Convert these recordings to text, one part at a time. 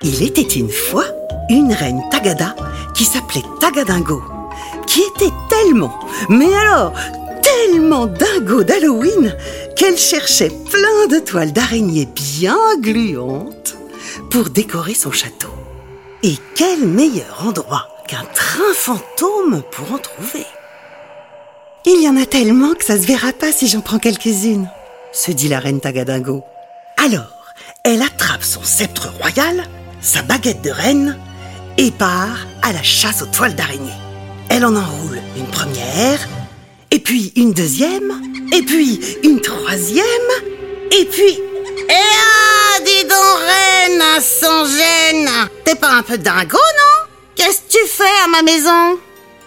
Il était une fois une reine Tagada qui s'appelait Tagadingo, qui était tellement, mais alors tellement dingo d'Halloween qu'elle cherchait plein de toiles d'araignée bien gluantes pour décorer son château. Et quel meilleur endroit qu'un train fantôme pour en trouver Il y en a tellement que ça se verra pas si j'en prends quelques-unes, se dit la reine Tagadingo. Alors, elle attrape son sceptre royal sa baguette de reine et part à la chasse aux toiles d'araignée. Elle en enroule une première, et puis une deuxième, et puis une troisième, et puis... Eh ah, dis donc, reine, sans gêne T'es pas un peu dingo, non? Qu'est-ce que tu fais à ma maison?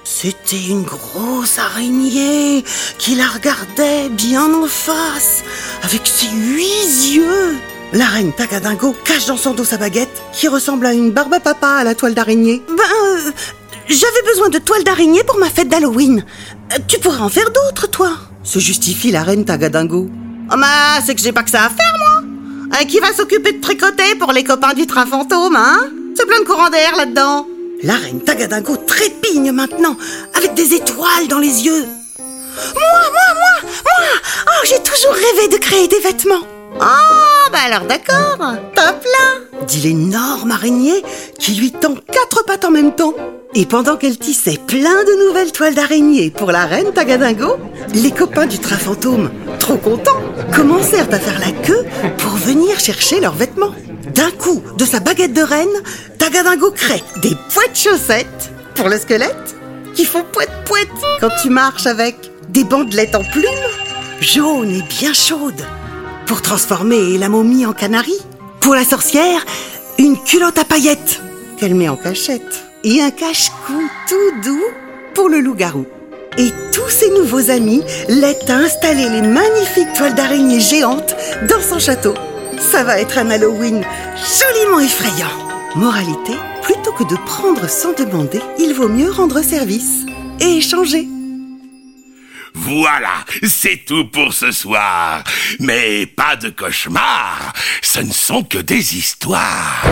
C'était une grosse araignée qui la regardait bien en face, avec ses huit yeux. La reine Tagadingo cache dans son dos sa baguette qui ressemble à une barbe à papa à la toile d'araignée. Ben, euh, j'avais besoin de toile d'araignée pour ma fête d'Halloween. Euh, tu pourrais en faire d'autres, toi se justifie la reine Tagadingo. Oh, bah, c'est que j'ai pas que ça à faire, moi. Euh, qui va s'occuper de tricoter pour les copains du train fantôme, hein C'est plein de courant d'air là-dedans. La reine Tagadingo trépigne maintenant, avec des étoiles dans les yeux. Moi, moi, moi, moi Oh, j'ai toujours rêvé de créer des vêtements. Bah alors d'accord, top là dit l'énorme araignée qui lui tend quatre pattes en même temps. Et pendant qu'elle tissait plein de nouvelles toiles d'araignée pour la reine Tagadingo, les copains du train fantôme, trop contents, commencèrent à faire la queue pour venir chercher leurs vêtements. D'un coup, de sa baguette de reine, Tagadingo crée des poètes chaussettes pour le squelette qui font poète poète quand tu marches avec des bandelettes en plumes jaunes et bien chaudes pour transformer la momie en canari. Pour la sorcière, une culotte à paillettes qu'elle met en cachette. Et un cache-cou tout doux pour le loup-garou. Et tous ses nouveaux amis l'aident à installer les magnifiques toiles d'araignée géantes dans son château. Ça va être un Halloween joliment effrayant. Moralité, plutôt que de prendre sans demander, il vaut mieux rendre service et échanger. Voilà, c'est tout pour ce soir. Mais pas de cauchemar, ce ne sont que des histoires.